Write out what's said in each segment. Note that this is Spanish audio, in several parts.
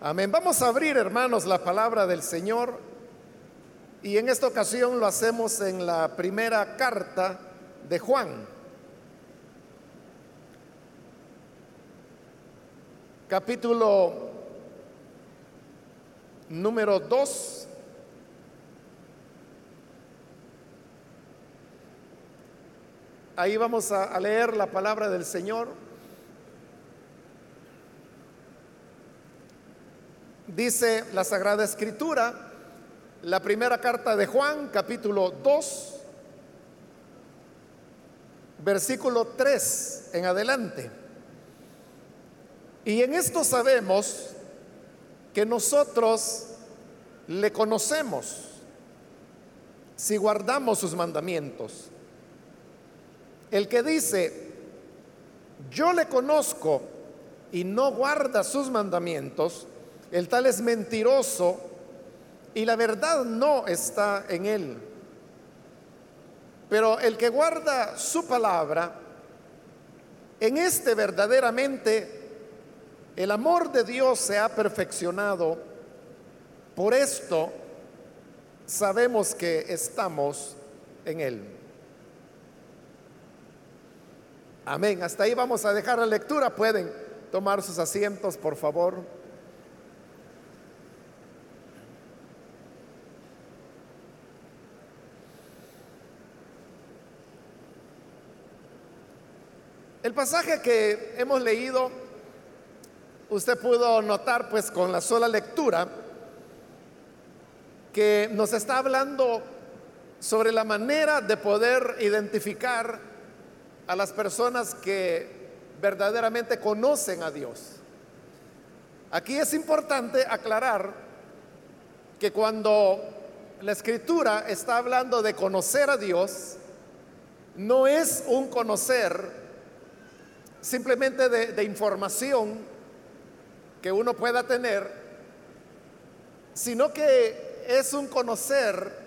Amén. Vamos a abrir, hermanos, la palabra del Señor. Y en esta ocasión lo hacemos en la primera carta de Juan. Capítulo número 2. Ahí vamos a, leer la palabra del Señor. Dice la Sagrada Escritura, la primera carta de Juan, capítulo 2, versículo 3 en adelante. Y en esto sabemos que nosotros le conocemos si guardamos sus mandamientos. El que dice, yo le conozco y no guarda sus mandamientos, el tal es mentiroso y la verdad no está en él. Pero el que guarda su palabra, en este verdaderamente el amor de Dios se ha perfeccionado. Por esto sabemos que estamos en Él. Amén. Hasta ahí vamos a dejar la lectura. Pueden tomar sus asientos, por favor. El pasaje que hemos leído usted pudo notar pues con la sola lectura que nos está hablando sobre la manera de poder identificar a las personas que verdaderamente conocen a Dios. Aquí es importante aclarar que cuando la escritura está hablando de conocer a Dios, no es un conocer simplemente de, información que uno pueda tener, sino que es un conocer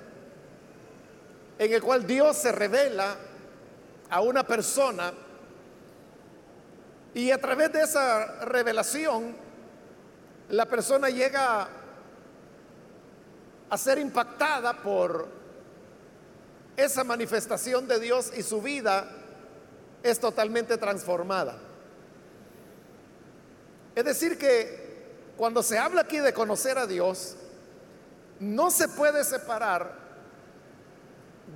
en el cual Dios se revela a una persona y a través de esa revelación la persona llega a ser impactada por esa manifestación de Dios y su vida es totalmente transformada. Es decir, que cuando se habla aquí de conocer a Dios, no se puede separar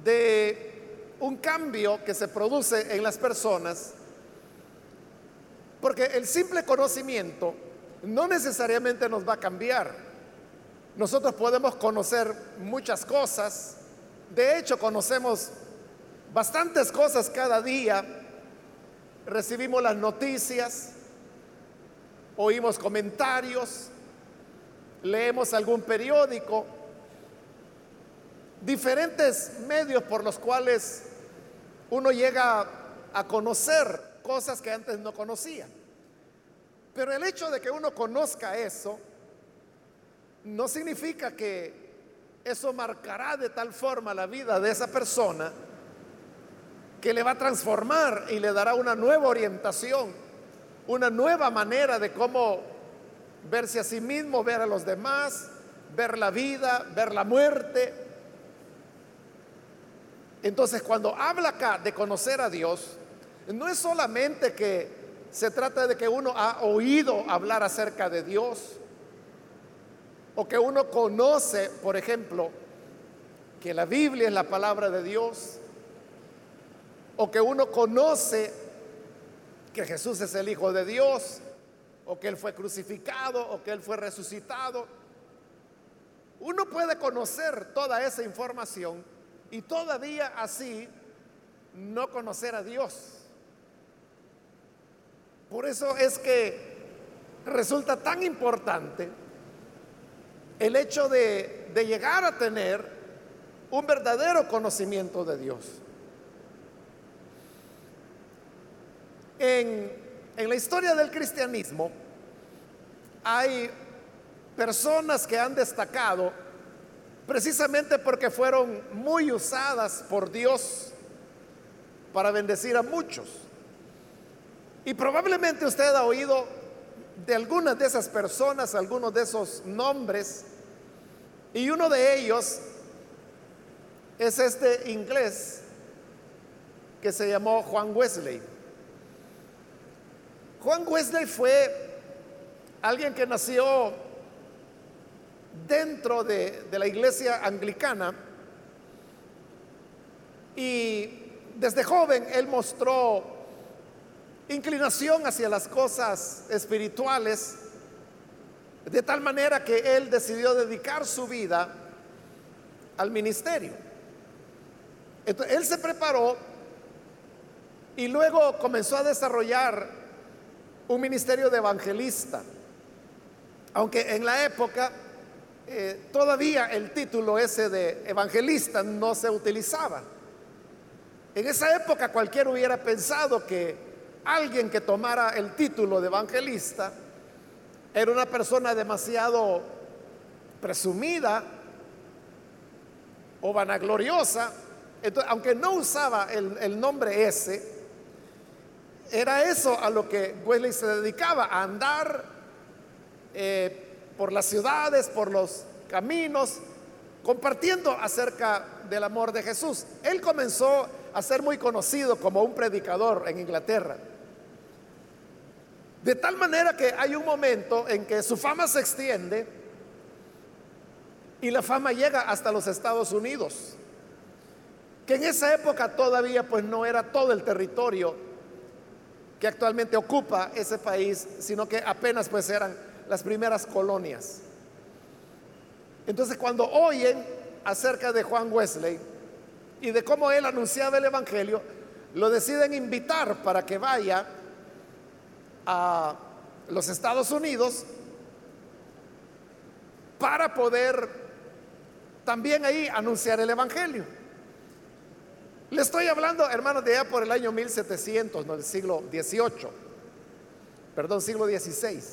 de un cambio que se produce en las personas, porque el simple conocimiento no necesariamente nos va a cambiar. Nosotros podemos conocer muchas cosas, de hecho conocemos bastantes cosas cada día, recibimos las noticias, oímos comentarios, leemos algún periódico, diferentes medios por los cuales uno llega a conocer cosas que antes no conocía. Pero el hecho de que uno conozca eso no significa que eso marcará de tal forma la vida de esa persona que le va a transformar y le dará una nueva orientación una nueva manera de cómo verse a sí mismo, ver a los demás, ver la vida, ver la muerte. Entonces, cuando habla acá de conocer a Dios, no es solamente que se trata de que uno ha oído hablar acerca de Dios, o que uno conoce, por ejemplo, que la Biblia es la palabra de Dios, o que uno conoce que Jesús es el Hijo de Dios, o que Él fue crucificado, o que Él fue resucitado. Uno puede conocer toda esa información y todavía así no conocer a Dios. Por eso es que resulta tan importante el hecho de, llegar a tener un verdadero conocimiento de Dios. En, la historia del cristianismo hay personas que han destacado precisamente porque fueron muy usadas por Dios para bendecir a muchos. Y probablemente usted ha oído de algunas de esas personas, algunos de esos nombres, y uno de ellos es este inglés que se llamó Juan Wesley. Juan Wesley fue alguien que nació dentro de, la iglesia anglicana y desde joven él mostró inclinación hacia las cosas espirituales, de tal manera que él decidió dedicar su vida al ministerio. Él se preparó y luego comenzó a desarrollar un ministerio de evangelista. Aunque en la época eh, todavía el título ese de evangelista no se utilizaba. En esa época cualquiera hubiera pensado que alguien que tomara el título de evangelista era una persona demasiado presumida o vanagloriosa. Aunque no usaba el, nombre ese, era eso a lo que Wesley se dedicaba, a andar eh, por las ciudades, por los caminos, compartiendo acerca del amor de Jesús. Él comenzó a ser muy conocido como un predicador en Inglaterra. De tal manera que hay un momento en que su fama se extiende y la fama llega hasta los Estados Unidos, que en esa época todavía pues no era todo el territorio que actualmente ocupa ese país, sino que apenas pues eran las primeras colonias. Entonces cuando oyen acerca de Juan Wesley, y de cómo él anunciaba el Evangelio, lo deciden invitar para que vaya a los Estados Unidos para poder también ahí anunciar el Evangelio. Le estoy hablando, hermanos, de allá por el año 1700, no del siglo XVIII, perdón, siglo XVI.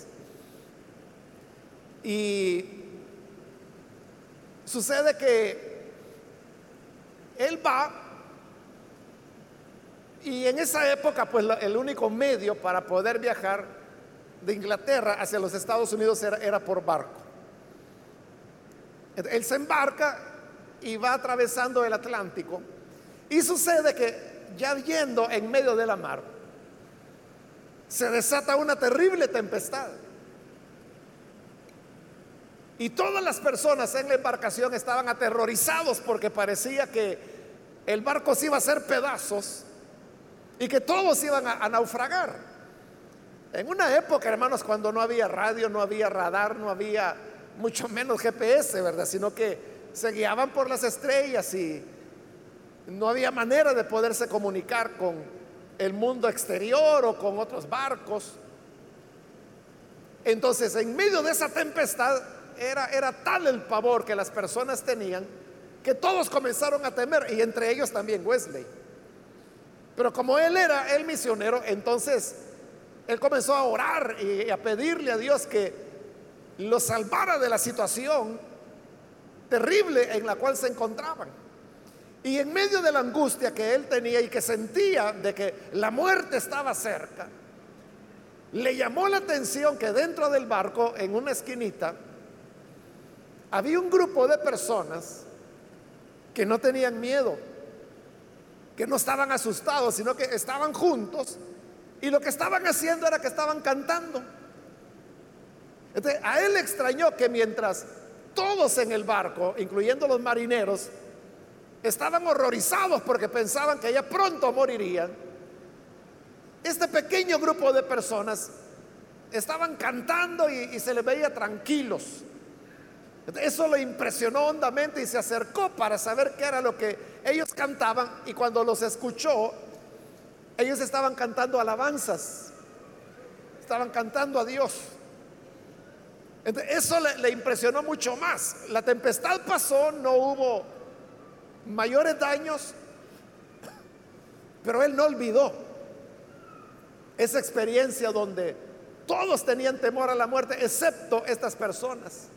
Y sucede que él va y en esa época pues el único medio para poder viajar de Inglaterra hacia los Estados Unidos era, por barco. Él se embarca y va atravesando el Atlántico y sucede que ya yendo en medio de la mar, se desata una terrible tempestad. Y todas las personas en la embarcación estaban aterrorizados porque parecía que el barco se iba a hacer pedazos y que todos iban a, naufragar. En una época, hermanos, cuando no había radio, no había radar, no había mucho menos GPS, ¿verdad? Sino que se guiaban por las estrellas y no había manera de poderse comunicar con el mundo exterior o con otros barcos. Entonces, en medio de esa tempestad, era, tal el pavor que las personas tenían que todos comenzaron a temer, y entre ellos también Wesley. Pero como él era el misionero, entonces él comenzó a orar y a pedirle a Dios que lo salvara de la situación terrible en la cual se encontraban. Y en medio de la angustia que él tenía y que sentía de que la muerte estaba cerca, le llamó la atención que dentro del barco, en una esquinita, había un grupo de personas que no tenían miedo, que no estaban asustados, sino que estaban juntos y lo que estaban haciendo era que estaban cantando. Entonces, a él extrañó que mientras todos en el barco, incluyendo los marineros, estaban horrorizados porque pensaban que ya pronto morirían, este pequeño grupo de personas estaban cantando y, se les veía tranquilos. Eso lo impresionó hondamente y se acercó para saber qué era lo que ellos cantaban y cuando los escuchó, ellos estaban cantando alabanzas, estaban cantando a Dios. eso le, le impresionó mucho más. La tempestad pasó, no hubo mayores daños, pero él no olvidó esa experiencia donde todos tenían temor a la muerte, excepto estas personas.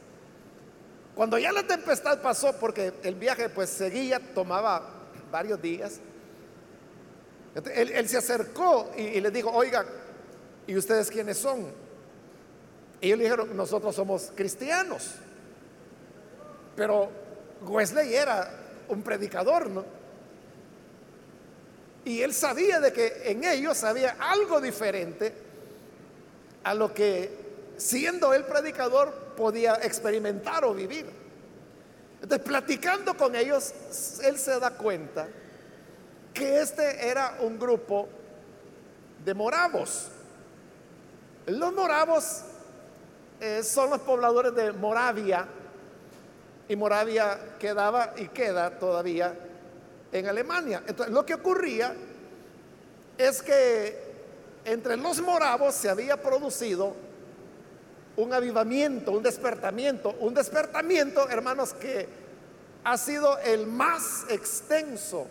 Cuando ya la tempestad pasó, porque el viaje pues seguía, tomaba varios días, él, se acercó y, le dijo, oiga, ¿y ustedes quiénes son? ellos le dijeron, nosotros somos cristianos. Pero Wesley era un predicador, ¿no? Y él sabía de que en ellos había algo diferente a lo que siendo el predicador podía experimentar o vivir. Entonces, platicando con ellos, él se da cuenta que este era un grupo de moravos. Los moravos eh, son los pobladores de Moravia, y Moravia quedaba y queda todavía en Alemania. Entonces, lo que ocurría es que entre los moravos se había producido un avivamiento, un despertamiento, un despertamiento, hermanos, que ha sido el más extenso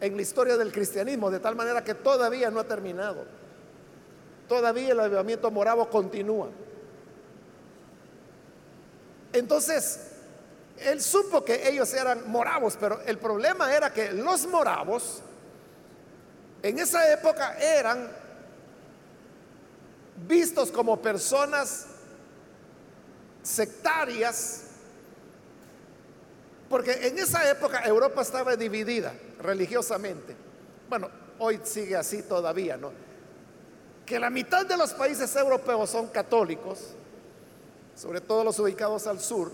en la historia del cristianismo, de tal manera que todavía no ha terminado. Todavía el avivamiento moravo continúa. Entonces, él supo que ellos eran moravos, pero el problema era que los moravos en esa época eran vistos como personas sectarias, porque en esa época Europa estaba dividida religiosamente. Bueno, hoy sigue así todavía, ¿no? Que la mitad de los países europeos son católicos, sobre todo los ubicados al sur,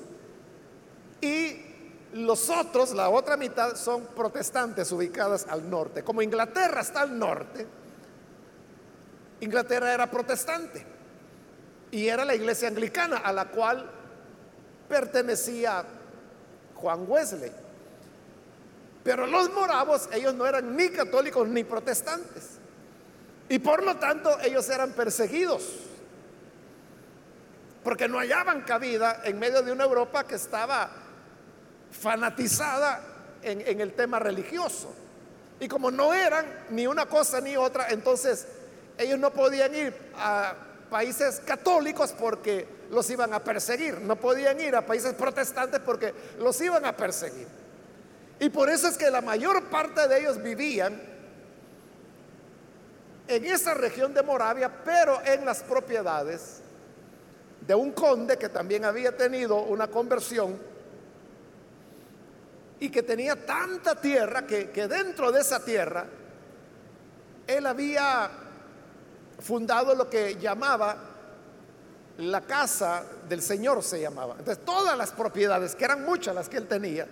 y los otros, la otra mitad, son protestantes ubicadas al norte. Como Inglaterra está al norte, Inglaterra era protestante y era la iglesia anglicana a la cual pertenecía Juan Wesley. Pero los moravos, ellos no eran ni católicos ni protestantes. Y por lo tanto ellos eran perseguidos. Porque no hallaban cabida en medio de una Europa que estaba fanatizada en, el tema religioso. Y como no eran ni una cosa ni otra, entonces ellos no podían ir a países católicos porque los iban a perseguir. No podían ir a países protestantes porque los iban a perseguir. Y por eso es que la mayor parte de ellos vivían en esa región de Moravia, pero en las propiedades de un conde que también había tenido una conversión y que tenía tanta tierra que, que dentro de esa tierra él había fundado lo que llamaba la casa del Señor, se llamaba. Entonces, todas las propiedades, que eran muchas las que él tenía,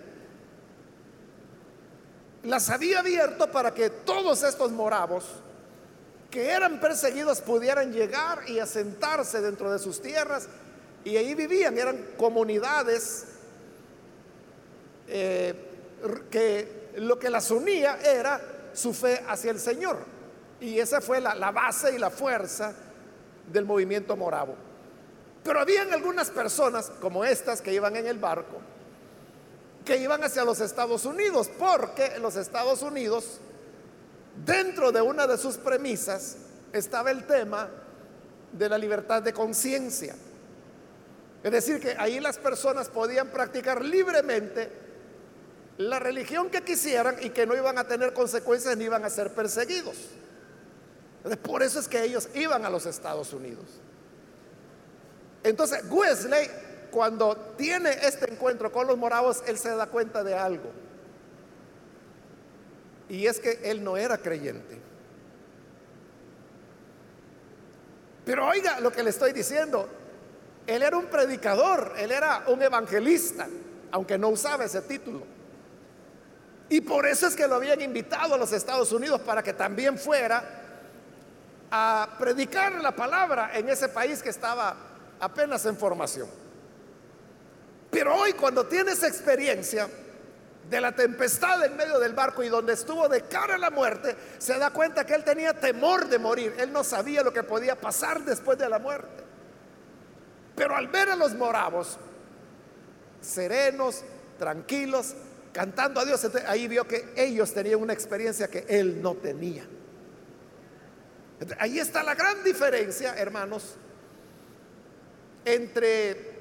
las había abierto para que todos estos moravos que eran perseguidos pudieran llegar y asentarse dentro de sus tierras y ahí vivían, eran comunidades eh, que lo que las unía era su fe hacia el Señor. Y esa fue la, base y la fuerza del movimiento moravo. Pero habían algunas personas como estas que iban en el barco, que iban hacia los Estados Unidos, porque los Estados Unidos, dentro de una de sus premisas, estaba el tema de la libertad de conciencia. Es decir, que ahí las personas podían practicar libremente la religión que quisieran y que no iban a tener consecuencias ni iban a ser perseguidos. Por eso es que ellos iban a los Estados Unidos. Entonces, Wesley, cuando tiene este encuentro con los moravos, él se da cuenta de algo. Y es que él no era creyente. Pero oiga lo que le estoy diciendo. Él era un predicador, él era un evangelista, aunque no usaba ese título. Y por eso es que lo habían invitado a los Estados Unidos para que también fuera a predicar la palabra en ese país que estaba apenas en formación. Pero hoy cuando tiene esa experiencia de la tempestad en medio del barco y donde estuvo de cara a la muerte, se da cuenta que él tenía temor de morir. Él no sabía lo que podía pasar después de la muerte. Pero al ver a los moravos, serenos, tranquilos, cantando a Dios, ahí vio que ellos tenían una experiencia que él no tenía. Ahí está la gran diferencia, hermanos, entre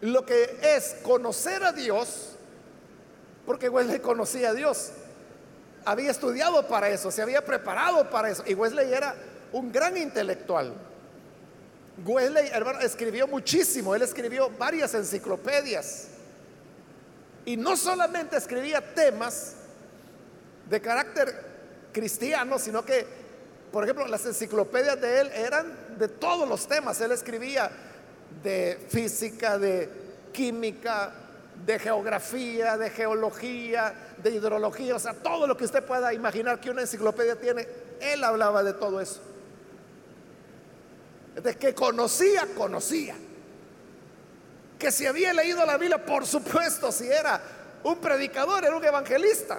lo que es conocer a Dios, porque Wesley conocía a Dios, había estudiado para eso, se había preparado para eso, y Wesley era un gran intelectual, Wesley, hermano, escribió muchísimo, él escribió varias enciclopedias. Y no solamente escribía temas de carácter cristiano, sino que, por ejemplo, las enciclopedias de él eran de todos los temas. Él escribía de física, de química, de geografía, de geología, de hidrología, o sea, todo lo que usted pueda imaginar que una enciclopedia tiene, él hablaba de todo eso. De que conocía, conocía. Que si había leído la Biblia, por supuesto, si era un predicador, era un evangelista.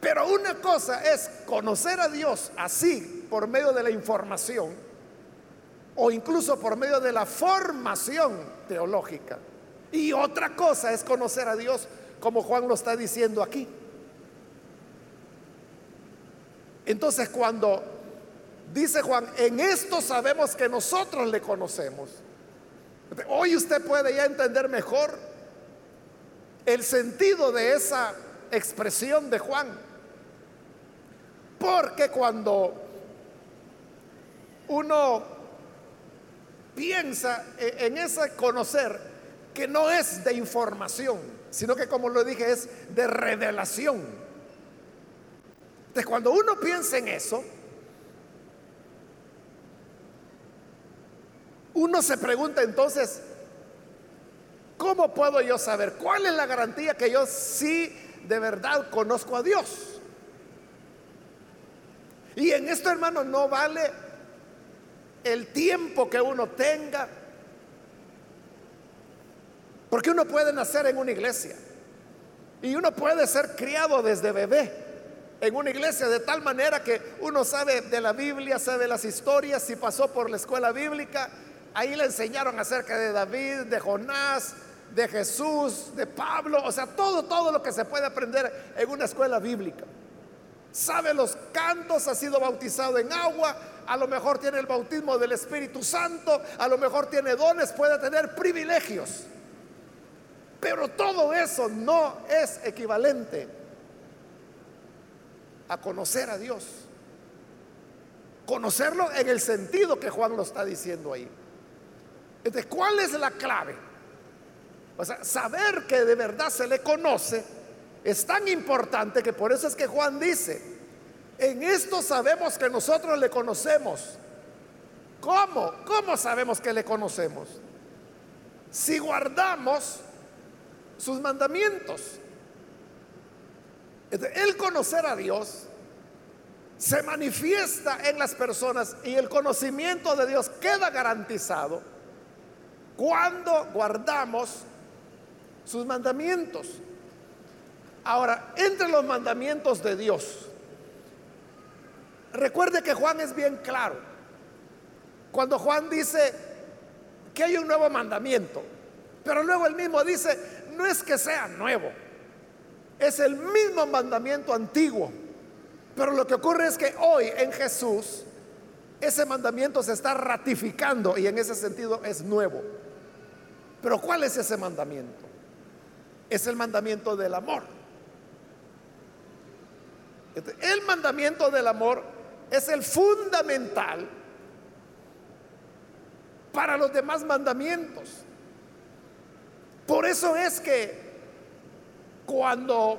Pero una cosa es conocer a Dios así, por medio de la información, o incluso por medio de la formación teológica. Y otra cosa es conocer a Dios como Juan lo está diciendo aquí. Entonces cuando dice Juan, en esto sabemos que nosotros le conocemos. Hoy usted puede ya entender mejor el sentido de esa expresión de Juan. Porque cuando uno piensa e-, en ese conocer que no es de información, sino que como lo dije es de revelación. Entonces cuando uno piensa en eso, uno se pregunta entonces, ¿cómo puedo yo saber? ¿Cuál es la garantía que yo sí de verdad conozco a Dios? Y en esto, hermano, no vale el tiempo que uno tenga. Porque uno puede nacer en una iglesia y uno puede ser criado desde bebé en una iglesia de tal manera que uno sabe de la Biblia, sabe las historias, si pasó por la escuela bíblica, ahí le enseñaron acerca de David, de Jonás, de Jesús, de Pablo, o sea, todo, todo lo que se puede aprender en una escuela bíblica. Sabe los cantos, ha sido bautizado en agua, a lo mejor tiene el bautismo del Espíritu Santo, a lo mejor tiene dones, puede tener privilegios. Pero todo eso no es equivalente a conocer a Dios. Conocerlo en el sentido que Juan lo está diciendo ahí. Entonces, ¿cuál es la clave? O sea, saber que de verdad se le conoce es tan importante que por eso es que Juan dice, en esto sabemos que nosotros le conocemos. ¿Cómo? ¿Cómo sabemos que le conocemos? Si guardamos sus mandamientos. El conocer a Dios se manifiesta en las personas y el conocimiento de Dios queda garantizado cuando guardamos sus mandamientos. Ahora, entre los mandamientos de Dios Recuerde que Juan es bien claro. Cuando Juan dice que hay un nuevo mandamiento, pero luego él mismo dice, no es que sea nuevo, es el mismo mandamiento antiguo. Pero lo que ocurre es que hoy en Jesús ese mandamiento se está ratificando y en ese sentido es nuevo. Pero ¿cuál es ese mandamiento? Es el mandamiento del amor. El mandamiento del amor es el fundamental para los demás mandamientos. Por eso es que cuando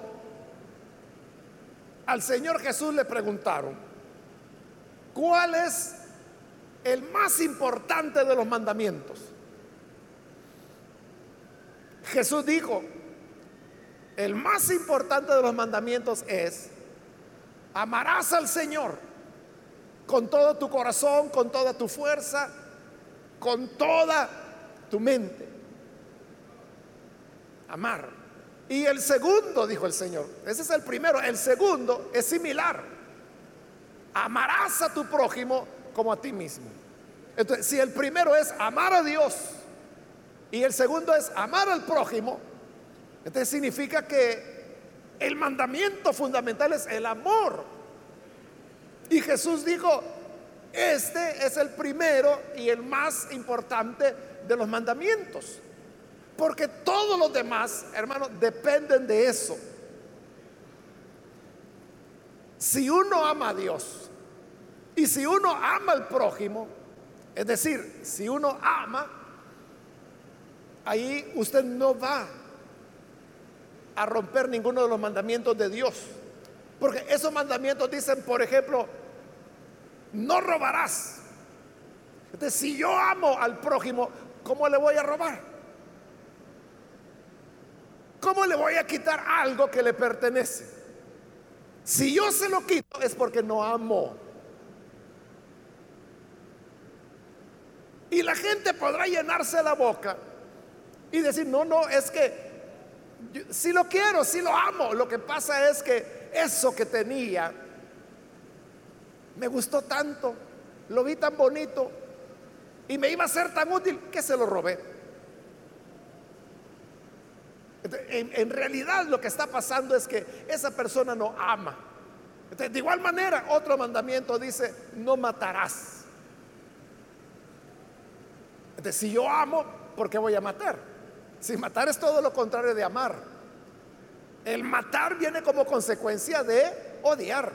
al Señor Jesús le preguntaron, ¿cuál es el más importante de los mandamientos? Jesús dijo, el más importante de los mandamientos es, amarás al Señor con todo tu corazón, con toda tu fuerza, con toda tu mente. Amar. Y el segundo, dijo el Señor, ese es el primero, el segundo es similar. Amarás a tu prójimo como a ti mismo. Entonces, si el primero es amar a Dios y el segundo es amar al prójimo, entonces significa que el mandamiento fundamental es el amor y Jesús dijo, este es el primero y el más importante de los mandamientos. Porque todos los demás, hermanos, dependen de eso. Si uno ama a Dios y si uno ama al prójimo, Es decir, si uno ama, ahí usted no va a romper ninguno de los mandamientos de Dios. Porque esos mandamientos dicen, por ejemplo, no robarás. Entonces, si yo amo al prójimo, ¿cómo le voy a robar? ¿Cómo le voy a quitar algo que le pertenece? Si yo se lo quito es porque no amo. Y la gente podrá llenarse la boca y decir, no, no, es que si lo quiero, si lo amo. Lo que pasa es que eso que tenía me gustó tanto, lo vi tan bonito y me iba a ser tan útil que se lo robé. En, realidad lo que está pasando es que esa persona no ama. de igual manera, otro mandamiento dice, no matarás. Si yo amo, ¿por qué voy a matar? Si matar es todo lo contrario de amar. El matar viene como consecuencia de odiar.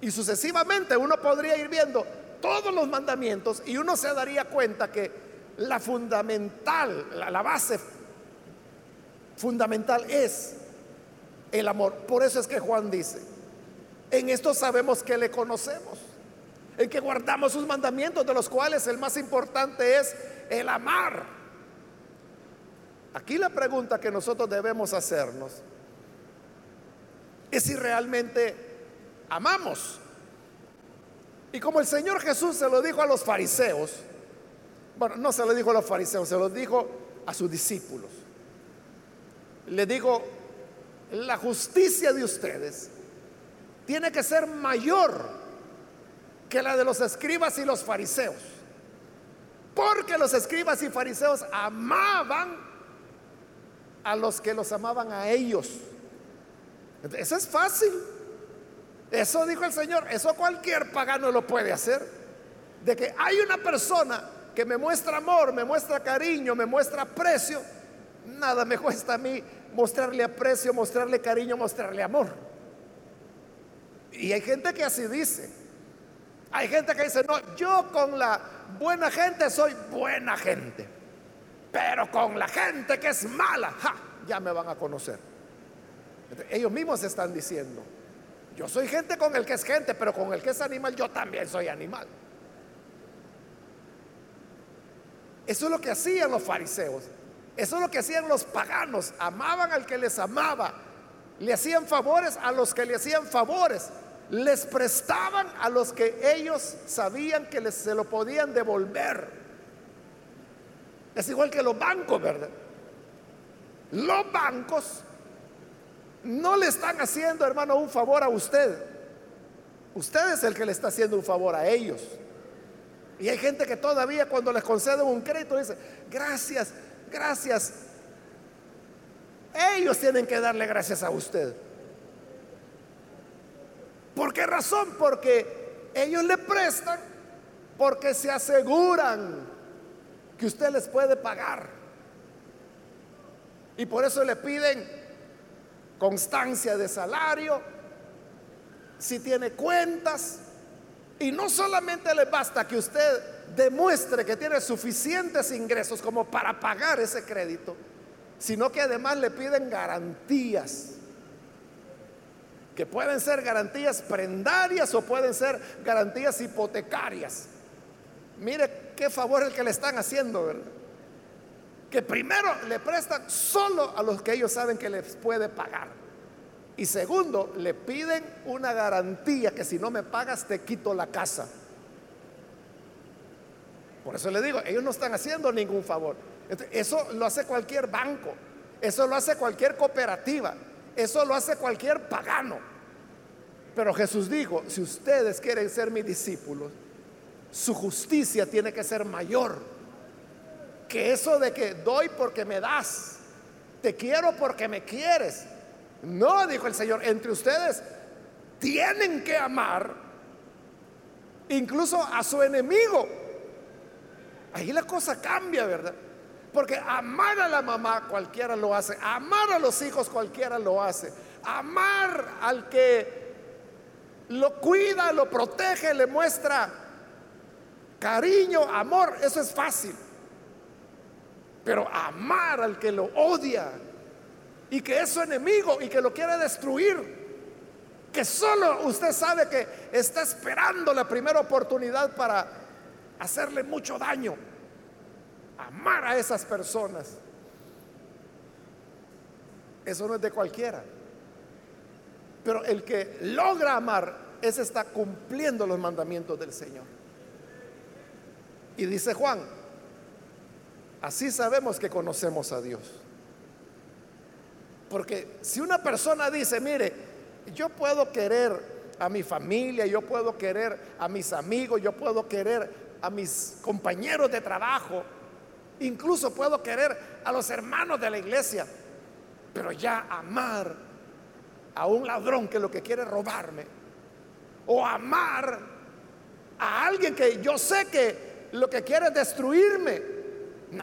Y sucesivamente uno podría ir viendo todos los mandamientos y uno se daría cuenta que la fundamental, la, base fundamental es el amor. Por eso es que Juan dice, en esto sabemos que le conocemos, en que guardamos sus mandamientos, de los cuales el más importante es el amar. Aquí la pregunta que nosotros debemos hacernos es si realmente amamos. Y como el Señor Jesús se lo dijo a los fariseos, bueno, no se lo dijo a los fariseos, se lo dijo a sus discípulos. Le digo, la justicia de ustedes tiene que ser mayor que la de los escribas y los fariseos. Porque los escribas y fariseos amaban a los que los amaban a ellos. Eso es fácil. Eso dijo el Señor, eso cualquier pagano lo puede hacer. De que hay una persona que me muestra amor, me muestra cariño, me muestra aprecio, nada me cuesta a mí mostrarle aprecio, mostrarle cariño, mostrarle amor. Y hay gente que así dice. Hay gente que dice, no, yo con la buena gente soy buena gente. Pero con la gente que es mala, ya me van a conocer. ellos mismos están diciendo, yo soy gente con el que es gente, pero con el que es animal, yo también soy animal. Eso es lo que hacían los fariseos. Eso es lo que hacían los paganos. Amaban al que les amaba. Le hacían favores a los que le hacían favores. Les prestaban a los que ellos sabían que les, se lo podían devolver. Es igual que los bancos, ¿verdad? Los bancos no le están haciendo, hermano, un favor a usted. Usted es el que le está haciendo un favor a ellos. Y hay gente que todavía cuando les conceden un crédito dice, gracias, gracias. Ellos tienen que darle gracias a usted. ¿Por qué razón? Porque ellos le prestan porque se aseguran que usted les puede pagar. Y por eso le piden constancia de salario, si tiene cuentas, y no solamente le basta que usted demuestre que tiene suficientes ingresos como para pagar ese crédito, sino que además le piden garantías, que pueden ser garantías prendarias o pueden ser garantías hipotecarias. Mire qué favor el que le están haciendo, ¿verdad? que primero le prestan solo a los que ellos saben que les puede pagar. Y segundo, le piden una garantía que si no me pagas te quito la casa. Por eso le digo, ellos no están haciendo ningún favor. Eso lo hace cualquier banco, eso lo hace cualquier cooperativa, eso lo hace cualquier pagano. Pero Jesús dijo, si ustedes quieren ser mis discípulos, su justicia tiene que ser mayor que eso de que doy porque me das, te quiero porque me quieres. No, dijo el Señor, entre ustedes tienen que amar incluso a su enemigo. Ahí la cosa cambia, ¿verdad? Porque amar a la mamá cualquiera lo hace, amar a los hijos cualquiera lo hace, amar al que lo cuida, lo protege, le muestra cariño, amor, eso es fácil. Pero amar al que lo odia y que es su enemigo y que lo quiere destruir, que solo usted sabe que está esperando la primera oportunidad para hacerle mucho daño. Amar a esas personas. Eso no es de cualquiera. Pero el que logra amar, ese está cumpliendo los mandamientos del Señor. Y dice Juan, así sabemos que conocemos a Dios. Porque si una persona dice, mire, yo puedo querer a mi familia, yo puedo querer a mis amigos, yo puedo querer a mis compañeros de trabajo, incluso puedo querer a los hermanos de la iglesia, pero ya amar a un ladrón que lo que quiere robarme, o amar a alguien que yo sé que lo que quiere es destruirme.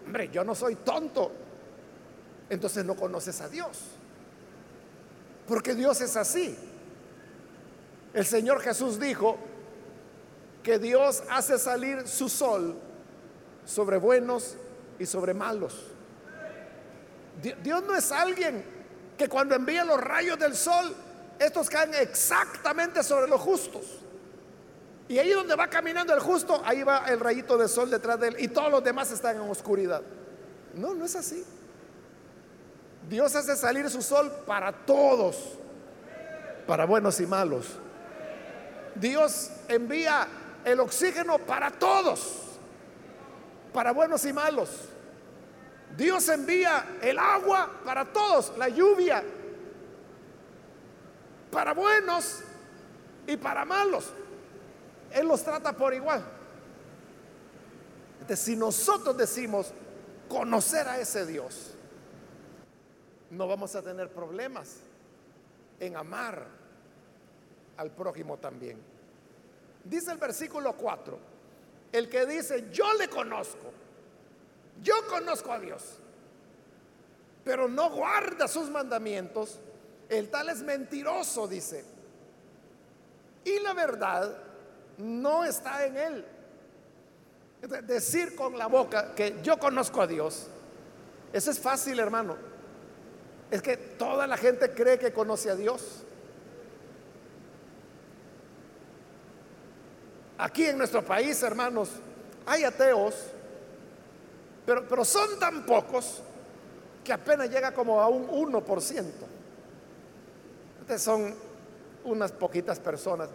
hombre, yo no soy tonto. Entonces no conoces a Dios. Porque Dios es así. El Señor Jesús dijo que Dios hace salir su sol sobre buenos y sobre malos. Dios no es alguien que cuando envía los rayos del sol, estos caen exactamente sobre los justos. Y ahí donde va caminando el justo, ahí va el rayito de sol detrás de él y todos los demás están en oscuridad. No, no es así. Dios hace salir su sol para todos, para buenos y malos. Dios envía el oxígeno para todos, para buenos y malos. Dios envía el agua para todos, la lluvia, para buenos y para malos. Él los trata por igual. Entonces, si nosotros decimos conocer a ese Dios, no vamos a tener problemas en amar al prójimo también. Dice el versículo 4, el que dice, yo le conozco, yo conozco a Dios, pero no guarda sus mandamientos. El tal es mentiroso, dice. Y la verdad no está en él. Decir con la boca que yo conozco a Dios, eso es fácil, hermano. Es que toda la gente cree que conoce a Dios. Aquí en nuestro país, hermanos, hay ateos pero, son tan pocos que apenas llega como a un 1%. Entonces son unas poquitas personas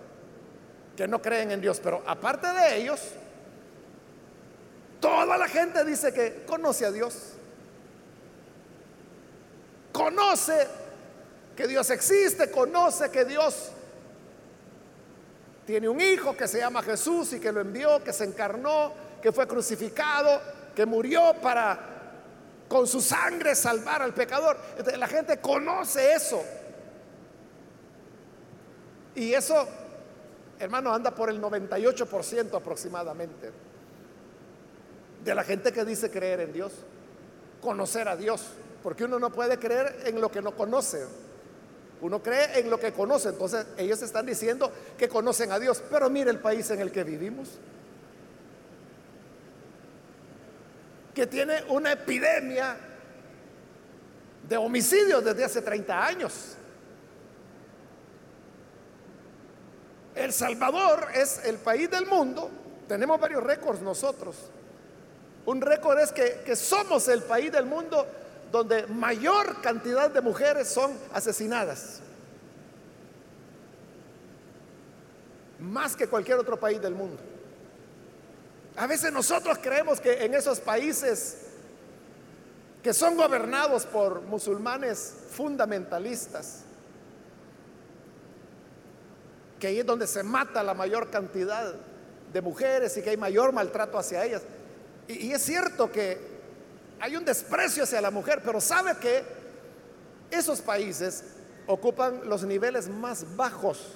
que no creen en Dios, pero aparte de ellos, toda la gente dice que conoce a Dios. Conoce que Dios existe, conoce que Dios tiene un hijo que se llama Jesús y que lo envió, que se encarnó, que fue crucificado, que murió para con su sangre salvar al pecador. la gente conoce eso. Y eso, hermano, anda por el 98% aproximadamente de la gente que dice creer en Dios, conocer a Dios, porque uno no puede creer en lo que no conoce. Uno cree en lo que conoce, entonces ellos están diciendo que conocen a Dios, pero mire el país en el que vivimos. que tiene una epidemia de homicidios desde hace 30 años. El Salvador es el país del mundo, tenemos varios récords nosotros. Un récord es que, que somos el país del mundo donde mayor cantidad de mujeres son asesinadas. Más que cualquier otro país del mundo. A veces nosotros creemos que en esos países que son gobernados por musulmanes fundamentalistas, que ahí es donde se mata la mayor cantidad de mujeres y que hay mayor maltrato hacia ellas. Y, es cierto que hay un desprecio hacia la mujer, pero sabe que esos países ocupan los niveles más bajos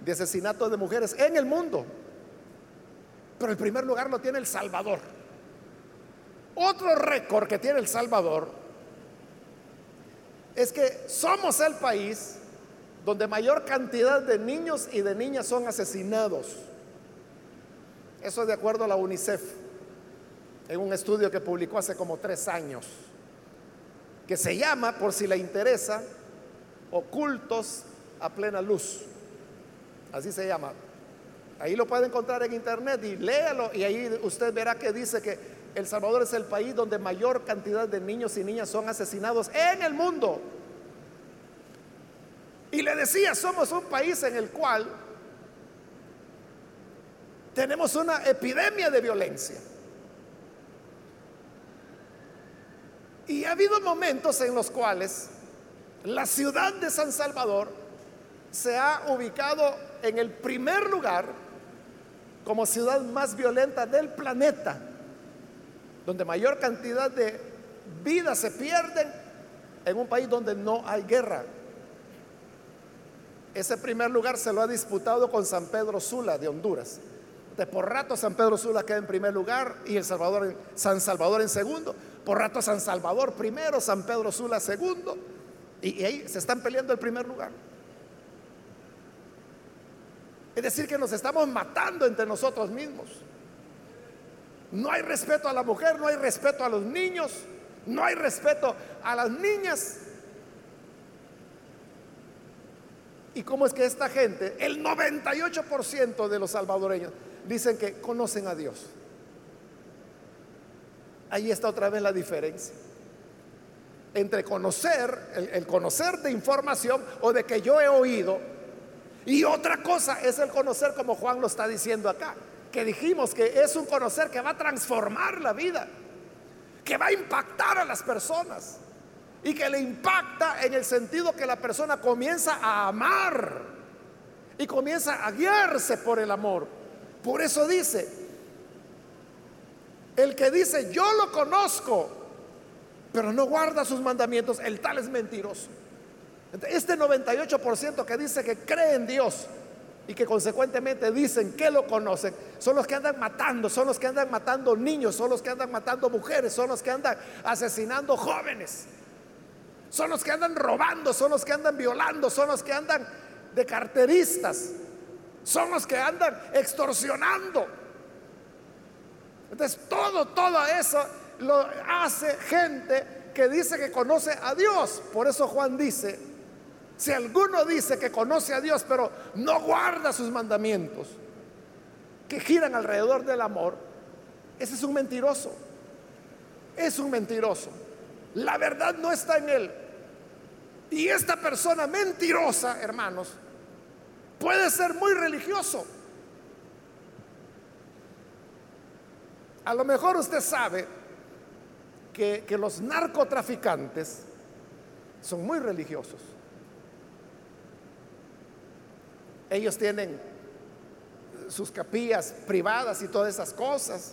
de asesinato de mujeres en el mundo. Pero el primer lugar lo tiene El Salvador. Otro récord que tiene El Salvador es que somos el país donde mayor cantidad de niños y de niñas son asesinados. Eso es de acuerdo a la UNICEF, en un estudio que publicó hace como tres años, que se llama, por si le interesa, Ocultos a plena luz. Así se llama. Ahí lo puede encontrar en internet y léalo y ahí usted verá que dice que El Salvador es el país donde mayor cantidad de niños y niñas son asesinados en el mundo. Y le decía, somos un país en el cual tenemos una epidemia de violencia. Y ha habido momentos en los cuales la ciudad de San Salvador se ha ubicado en el primer lugar como ciudad más violenta del planeta, donde mayor cantidad de vidas se pierden en un país donde no hay guerra. Ese primer lugar se lo ha disputado con San Pedro Sula de Honduras. De por rato San Pedro Sula queda en primer lugar y el Salvador, San Salvador en segundo. Por rato San Salvador primero, San Pedro Sula segundo. y ahí se están peleando el primer lugar. Es decir, que nos estamos matando entre nosotros mismos. No hay respeto a la mujer, no hay respeto a los niños, no hay respeto a las niñas. ¿Y cómo es que esta gente, el 98% de los salvadoreños, dicen que conocen a Dios? Ahí está otra vez la diferencia entre conocer, el, el, conocer de información o de que yo he oído y otra cosa es el conocer como Juan lo está diciendo acá, que dijimos que es un conocer que va a transformar la vida, que va a impactar a las personas y que le impacta en el sentido que la persona comienza a amar y comienza a guiarse por el amor. Por eso dice, el que dice yo lo conozco, pero no guarda sus mandamientos, el tal es mentiroso. Este 98% que dice que cree en Dios y que consecuentemente dicen que lo conocen, son los que andan matando, son los que andan matando niños, son los que andan matando mujeres, son los que andan asesinando jóvenes, son los que andan robando, son los que andan violando, son los que andan de carteristas, son los que andan extorsionando. Entonces todo, todo eso lo hace gente que dice que conoce a Dios. Por eso Juan dice, si alguno dice que conoce a Dios, pero no guarda sus mandamientos, que giran alrededor del amor, ese es un mentiroso. Es un mentiroso. La verdad no está en él. Y esta persona mentirosa, hermanos, puede ser muy religioso. A lo mejor usted sabe que, los narcotraficantes son muy religiosos. Ellos tienen sus capillas privadas y todas esas cosas.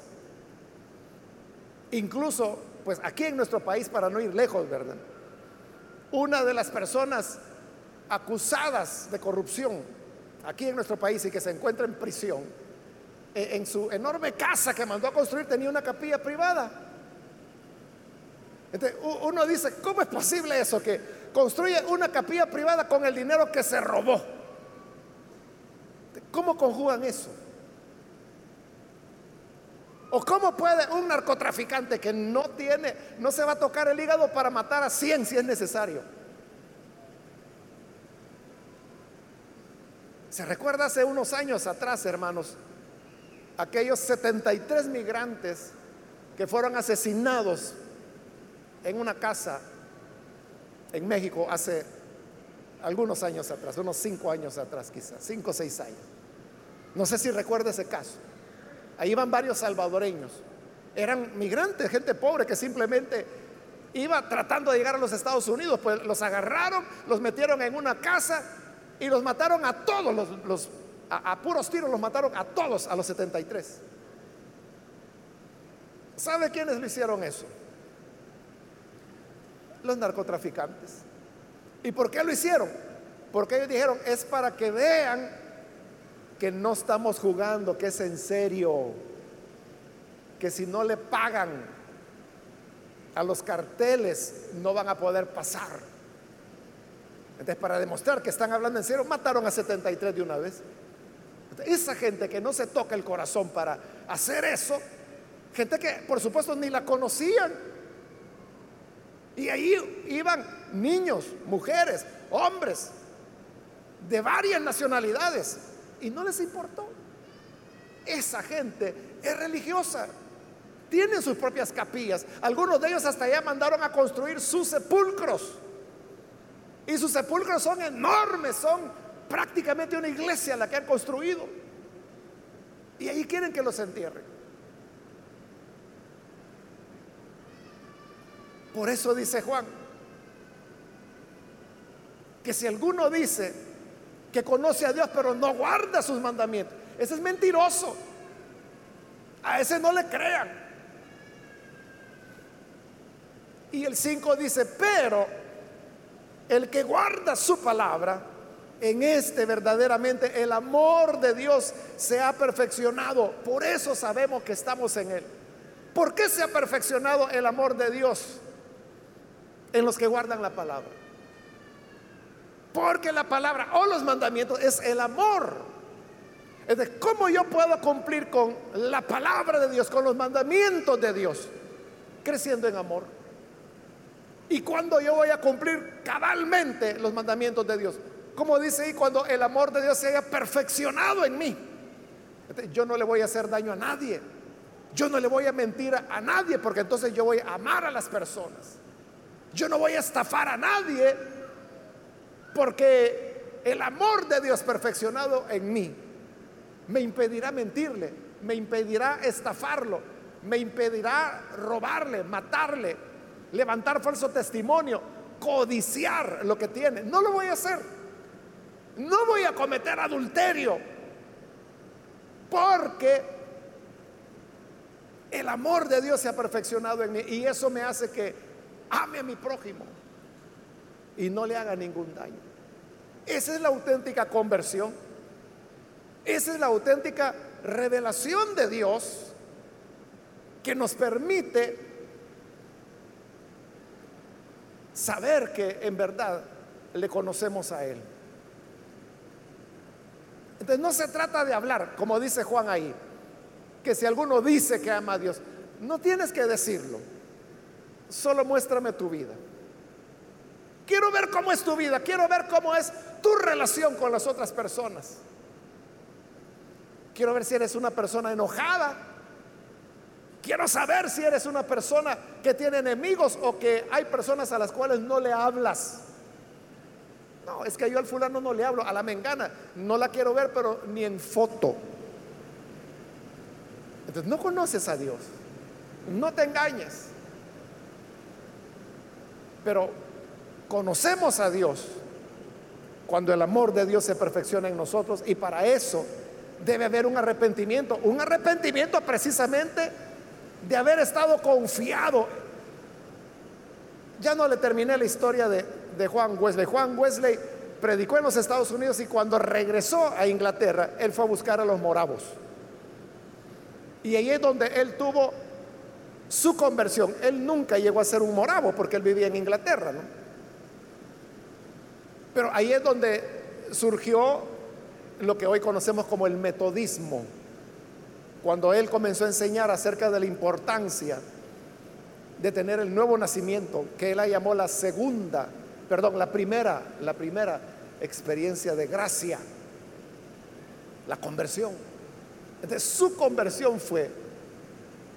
Incluso, pues aquí en nuestro país, para no ir lejos, ¿verdad? Una de las personas acusadas de corrupción aquí en nuestro país y que se encuentra en prisión, e, en su enorme casa que mandó a construir tenía una capilla privada. Entonces, uno dice, ¿cómo es posible eso? Que construye una capilla privada con el dinero que se robó. ¿Cómo conjugan eso? ¿O cómo puede un narcotraficante que no tiene, no se va a tocar el hígado para matar a 100 si es necesario? ¿Se recuerda hace unos años atrás, hermanos? Aquellos 73 migrantes que fueron asesinados en una casa en México hace algunos años atrás, unos 5 años atrás quizás, 5 o 6 años. No sé si recuerda ese caso. Ahí iban varios salvadoreños. Eran migrantes, gente pobre que simplemente iba tratando de llegar a los Estados Unidos. Pues los agarraron, los metieron en una casa y los mataron a todos, los, a puros tiros los mataron a todos a los 73. ¿Sabe quiénes lo hicieron eso? Los narcotraficantes. ¿Y por qué lo hicieron? Porque ellos dijeron, es para que vean que no estamos jugando, que es en serio, que si no le pagan a los carteles no van a poder pasar. Entonces, para demostrar que están hablando en serio, mataron a 73 de una vez. esa gente que no se toca el corazón para hacer eso, gente que por supuesto ni la conocían. Y ahí iban niños, mujeres, hombres, de varias nacionalidades. Y no les importó. Esa gente es religiosa. Tienen sus propias capillas. Algunos de ellos hasta allá mandaron a construir sus sepulcros. Y sus sepulcros son enormes, son prácticamente una iglesia la que han construido. Y ahí quieren que los entierren. Por eso dice Juan, que si alguno dice que conoce a Dios pero no guarda sus mandamientos, ese es mentiroso. A ese no le crean. Y el 5 dice, pero el que guarda su palabra, en este verdaderamente el amor de Dios se ha perfeccionado. Por eso sabemos que estamos en Él. ¿Por qué se ha perfeccionado el amor de Dios en los que guardan la palabra? Porque la palabra o los mandamientos es el amor. Es de cómo yo puedo cumplir con la palabra de Dios, con los mandamientos de Dios, creciendo en amor. Y cuando yo voy a cumplir cabalmente los mandamientos de Dios, como dice ahí, cuando el amor de Dios se haya perfeccionado en mí, yo no le voy a hacer daño a nadie. Yo no le voy a mentir a nadie porque entonces yo voy a amar a las personas. Yo no voy a estafar a nadie porque el amor de Dios perfeccionado en mí me impedirá mentirle, me impedirá estafarlo, me impedirá robarle, matarle, levantar falso testimonio, codiciar lo que tiene. No lo voy a hacer. No voy a cometer adulterio. Porque el amor de Dios se ha perfeccionado en mí y eso me hace que ame a mi prójimo y no le haga ningún daño. Esa es la auténtica conversión. Esa es la auténtica revelación de Dios que nos permite saber que en verdad le conocemos a Él. Entonces no se trata de hablar, como dice Juan ahí, que si alguno dice que ama a Dios, no tienes que decirlo, solo muéstrame tu vida. Quiero ver cómo es tu vida, quiero ver cómo es tu relación con las otras personas. Quiero ver si eres una persona enojada. Quiero saber si eres una persona que tiene enemigos o que hay personas a las cuales no le hablas. No, es que yo al fulano no le hablo, a la mengana no la quiero ver, pero ni en foto. Entonces no conoces a Dios, no te engañes. Pero conocemos a Dios cuando el amor de Dios se perfecciona en nosotros y para eso debe haber un arrepentimiento, un arrepentimiento precisamente de haber estado confiado. Ya no le terminé la historia de, Juan Wesley. Juan Wesley predicó en los Estados Unidos y cuando regresó a Inglaterra, él fue a buscar a los moravos. Y ahí es donde él tuvo su conversión. Él nunca llegó a ser un moravo porque él vivía en Inglaterra, ¿no? Pero ahí es donde surgió lo que hoy conocemos como el metodismo, cuando él comenzó a enseñar acerca de la importancia de tener el nuevo nacimiento, que él la llamó la segunda, perdón, la primera, la primera experiencia de gracia, la conversión. Entonces su conversión fue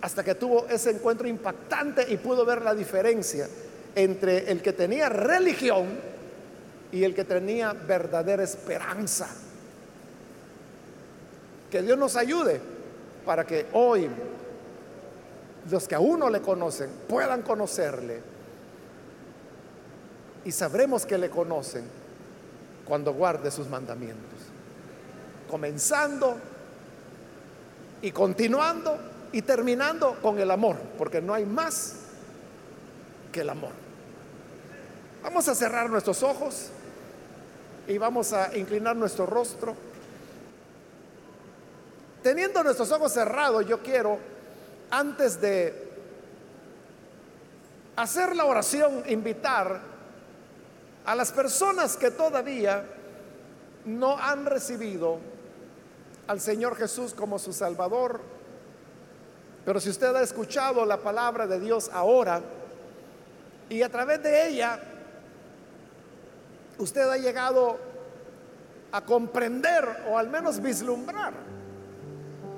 hasta que tuvo ese encuentro impactante y pudo ver la diferencia entre el que tenía religión y el que tenía verdadera esperanza. Que Dios nos ayude para que hoy los que aún no le conocen puedan conocerle. Y sabremos que le conocen cuando guarde sus mandamientos. Comenzando y continuando y terminando con el amor, porque no hay más que el amor. Vamos a cerrar nuestros ojos y vamos a inclinar nuestro rostro. Teniendo nuestros ojos cerrados, yo quiero, antes de hacer la oración, invitar a las personas que todavía no han recibido al Señor Jesús como su Salvador. Pero si usted ha escuchado la palabra de Dios ahora y a través de ella usted ha llegado a comprender o al menos vislumbrar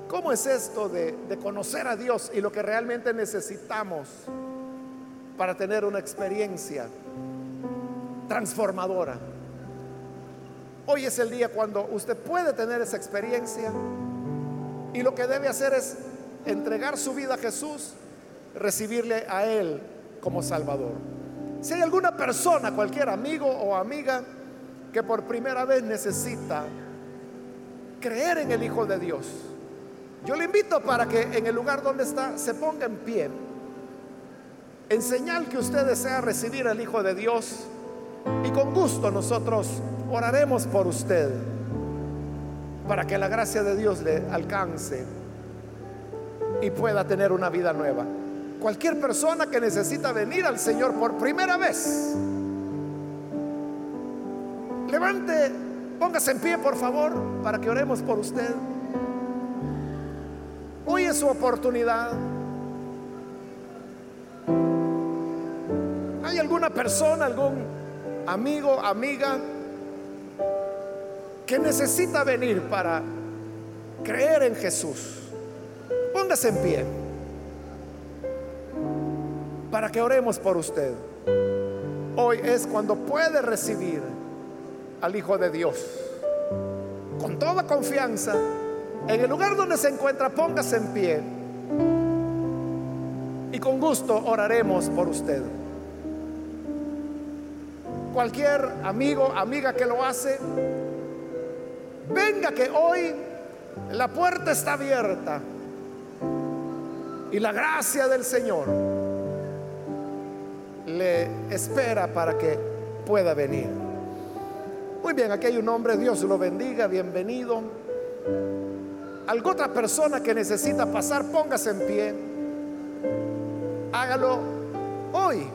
cómo es esto de, conocer a Dios y lo que realmente necesitamos para tener una experiencia transformadora. Hoy es el día cuando usted puede tener esa experiencia y lo que debe hacer es entregar su vida a Jesús, recibirle a Él como Salvador. Si hay alguna persona, cualquier amigo o amiga, que por primera vez necesita creer en el Hijo de Dios, yo le invito para que en el lugar donde está se ponga en pie, en señal que usted desea recibir al Hijo de Dios y con gusto nosotros oraremos por usted para que la gracia de Dios le alcance y pueda tener una vida nueva. Cualquier persona que necesita venir al Señor por primera vez, levante, póngase en pie por favor para que oremos por usted. Hoy es su oportunidad. ¿Hay alguna persona, algún amigo, amiga que necesita venir para creer en Jesús? Póngase en pie para que oremos por usted. Hoy es cuando puede recibir al Hijo de Dios. Con toda confianza, en el lugar donde se encuentra, póngase en pie. Y con gusto oraremos por usted. Cualquier amigo, amiga que lo hace, venga que hoy la puerta está abierta y la gracia del Señor le espera para que pueda venir. Muy bien, aquí hay un hombre, Dios lo bendiga, bienvenido. Alguna otra persona que necesita pasar, póngase en pie. Hágalo hoy,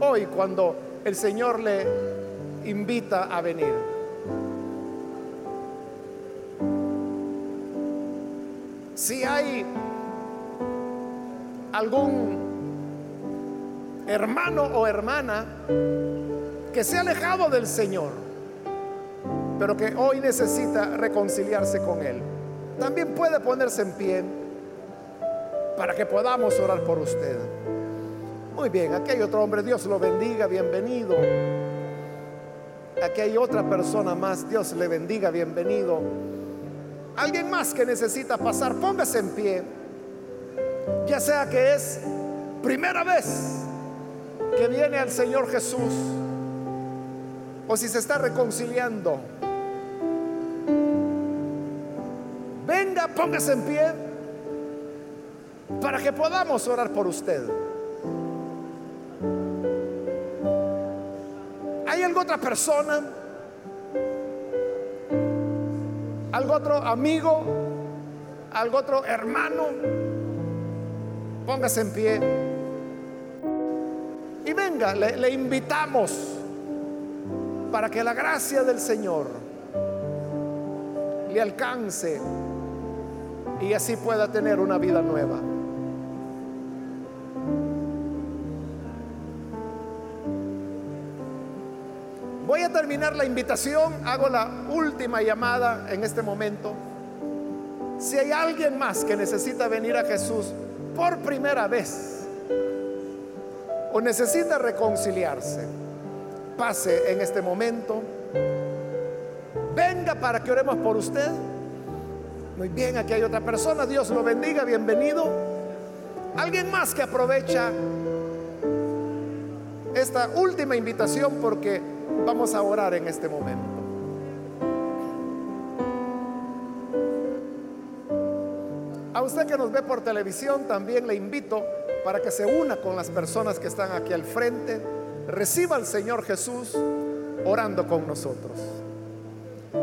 hoy cuando el Señor le invita a venir. Si hay algún hermano o hermana que se ha alejado del Señor, pero que hoy necesita reconciliarse con Él, también puede ponerse en pie para que podamos orar por usted. Muy bien, aquí hay otro hombre, Dios lo bendiga, bienvenido. Aquí hay otra persona más, Dios le bendiga, bienvenido. Alguien más que necesita pasar, póngase en pie ya sea que es primera vez que viene al Señor Jesús o si se está reconciliando. Venga, póngase en pie para que podamos orar por usted. ¿Hay alguna otra persona? ¿Algo otro amigo? ¿Algo otro hermano? Póngase en pie. Y venga, le, invitamos para que la gracia del Señor le alcance y así pueda tener una vida nueva. Voy a terminar la invitación, hago la última llamada en este momento. Si hay alguien más que necesita venir a Jesús, por primera vez o necesita reconciliarse, pase en este momento. Venga para que oremos por usted. Muy bien, aquí hay otra persona. Dios lo bendiga, bienvenido. Alguien más que aprovecha esta última invitación porque vamos a orar en este momento. A usted que nos ve por televisión también le invito para que se una con las personas que están aquí al frente. Reciba al Señor Jesús orando con nosotros.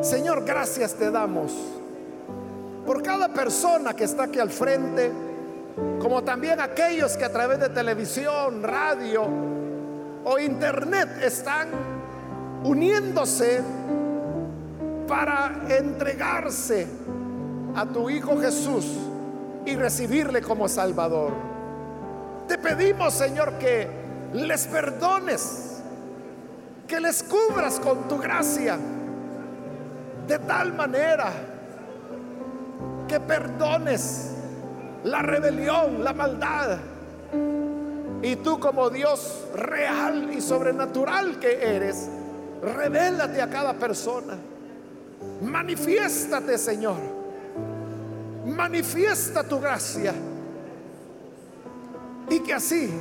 Señor, gracias te damos por cada persona que está aquí al frente, como también aquellos que a través de televisión, radio o internet están uniéndose para entregarse a tu Hijo Jesús y recibirle como Salvador. Te pedimos, Señor, que les perdones, que les cubras con tu gracia, de tal manera que perdones la rebelión, la maldad. Y tú como Dios real y sobrenatural que eres, revélate a cada persona. Manifiéstate, Señor. Manifiesta tu gracia. Y que así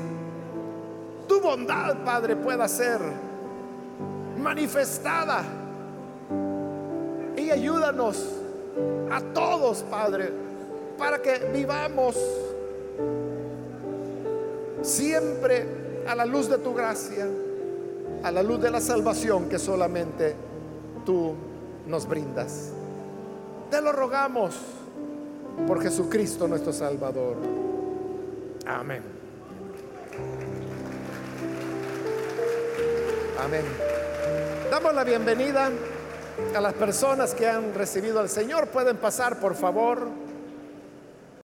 tu bondad, Padre, pueda ser manifestada. Y ayúdanos a todos, Padre, para que vivamos siempre a la luz de tu gracia, a la luz de la salvación que solamente tú nos brindas. Te lo rogamos por Jesucristo nuestro Salvador. Amén. Amén. Damos la bienvenida a las personas que han recibido al Señor. Pueden pasar, por favor.